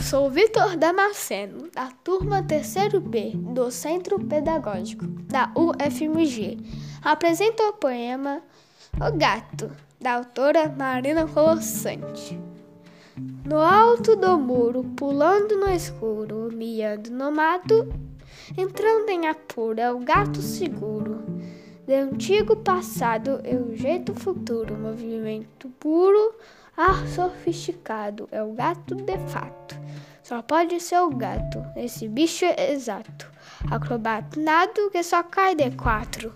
sou Vitor Damasceno, da turma 3B do Centro Pedagógico da UFMG. Apresento o poema O Gato, da autora Marina Colossante. No alto do muro, pulando no escuro, miando no mato, entrando em apuro, é o gato seguro. De antigo passado é o jeito futuro, movimento puro, ar sofisticado, é o gato de fato. Só pode ser o gato, esse bicho é exato. Acrobata nado que só cai de quatro.